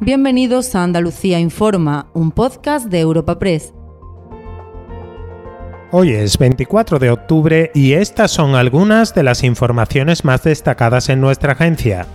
Bienvenidos a Andalucía Informa, un podcast de Europa Press. Hoy es 24 de octubre y estas son algunas de las informaciones más destacadas en nuestra agencia.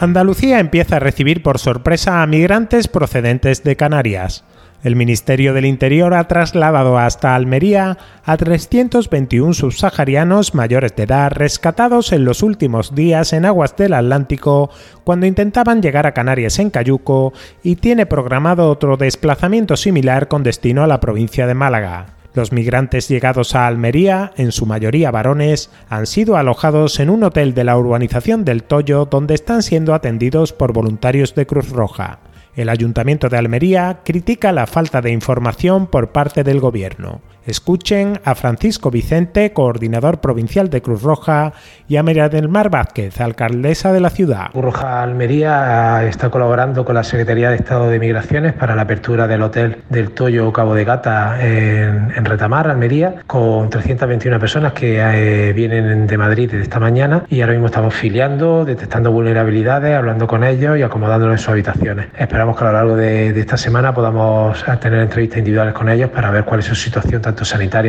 Andalucía empieza a recibir por sorpresa a migrantes procedentes de Canarias. El Ministerio del Interior ha trasladado hasta Almería a 321 subsaharianos mayores de edad rescatados en los últimos días en aguas del Atlántico cuando intentaban llegar a Canarias en Cayuco y tiene programado otro desplazamiento similar con destino a la provincia de Málaga. Los migrantes llegados a Almería, en su mayoría varones, han sido alojados en un hotel de la urbanización del Toyo donde están siendo atendidos por voluntarios de Cruz Roja. El Ayuntamiento de Almería critica la falta de información por parte del Gobierno. Escuchen a Francisco Vicente, coordinador provincial de Cruz Roja, y a María del Mar Vázquez, alcaldesa de la ciudad. Cruz Roja Almería está colaborando con la Secretaría de Estado de Migraciones para la apertura del Hotel del Toyo Cabo de Gata en, Retamar, Almería, con 321 personas que eh, vienen de Madrid desde esta mañana y ahora mismo estamos filiando, detectando vulnerabilidades, hablando con ellos y acomodándolos en sus habitaciones. Esperamos que a lo largo de, esta semana podamos tener entrevistas individuales con ellos para ver cuál es su situación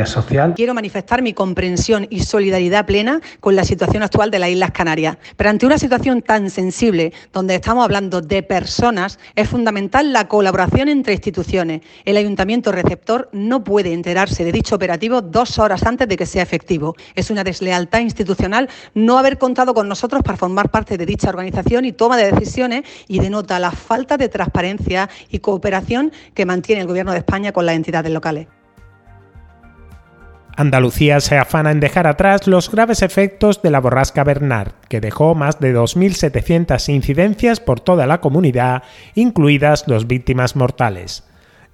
social. Quiero manifestar mi comprensión y solidaridad plena con la situación actual de las Islas Canarias. Pero ante una situación tan sensible, donde estamos hablando de personas, es fundamental la colaboración entre instituciones. El ayuntamiento receptor no puede enterarse de dicho operativo dos horas antes de que sea efectivo. Es una deslealtad institucional no haber contado con nosotros para formar parte de dicha organización y toma de decisiones y denota la falta de transparencia y cooperación que mantiene el Gobierno de España con las entidades locales. Andalucía se afana en dejar atrás los graves efectos de la borrasca Bernard, que dejó más de 2.700 incidencias por toda la comunidad, incluidas dos víctimas mortales.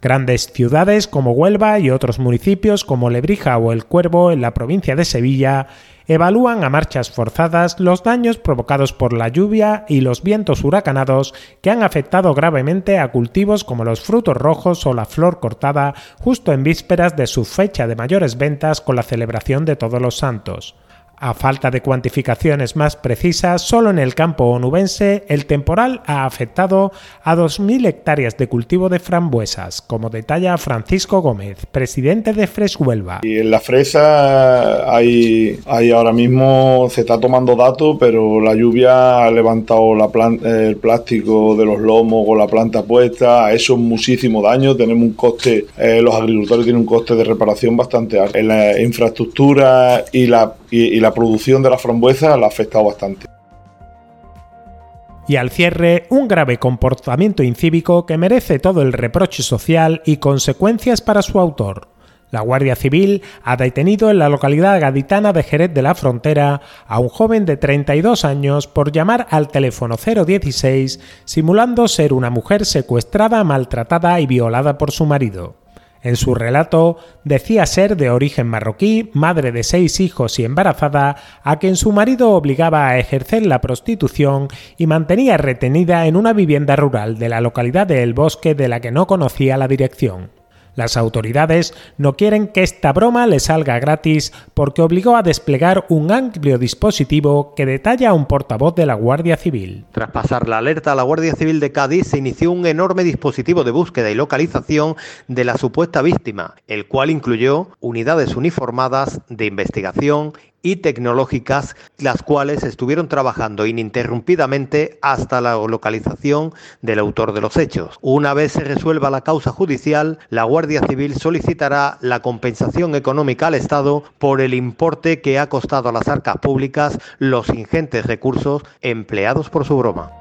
Grandes ciudades como Huelva y otros municipios como Lebrija o El Cuervo en la provincia de Sevilla evalúan a marchas forzadas los daños provocados por la lluvia y los vientos huracanados que han afectado gravemente a cultivos como los frutos rojos o la flor cortada justo en vísperas de su fecha de mayores ventas con la celebración de Todos los Santos. A falta de cuantificaciones más precisas, solo en el campo onubense el temporal ha afectado a 2.000 hectáreas de cultivo de frambuesas, como detalla Francisco Gómez, presidente de Huelva. Y en la fresa hay, ahora mismo, se está tomando datos, pero la lluvia ha levantado el plástico de los lomos con la planta puesta, ha hecho muchísimo daño, tenemos un coste, eh, los agricultores tienen un coste de reparación bastante alto. En la infraestructura y la y, la producción de la frambuesa la ha afectado bastante. Y al cierre, un grave comportamiento incívico que merece todo el reproche social y consecuencias para su autor. La Guardia Civil ha detenido en la localidad gaditana de Jerez de la Frontera a un joven de 32 años por llamar al teléfono 016 simulando ser una mujer secuestrada, maltratada y violada por su marido. En su relato decía ser de origen marroquí, madre de seis hijos y embarazada, a quien su marido obligaba a ejercer la prostitución y mantenía retenida en una vivienda rural de la localidad de El Bosque de la que no conocía la dirección. Las autoridades no quieren que esta broma le salga gratis porque obligó a desplegar un amplio dispositivo que detalla un portavoz de la Guardia Civil. Tras pasar la alerta a la Guardia Civil de Cádiz, se inició un enorme dispositivo de búsqueda y localización de la supuesta víctima, el cual incluyó unidades uniformadas de investigación y tecnológicas, las cuales estuvieron trabajando ininterrumpidamente hasta la localización del autor de los hechos. Una vez se resuelva la causa judicial, la Guardia Civil solicitará la compensación económica al Estado por el importe que ha costado a las arcas públicas los ingentes recursos empleados por su broma.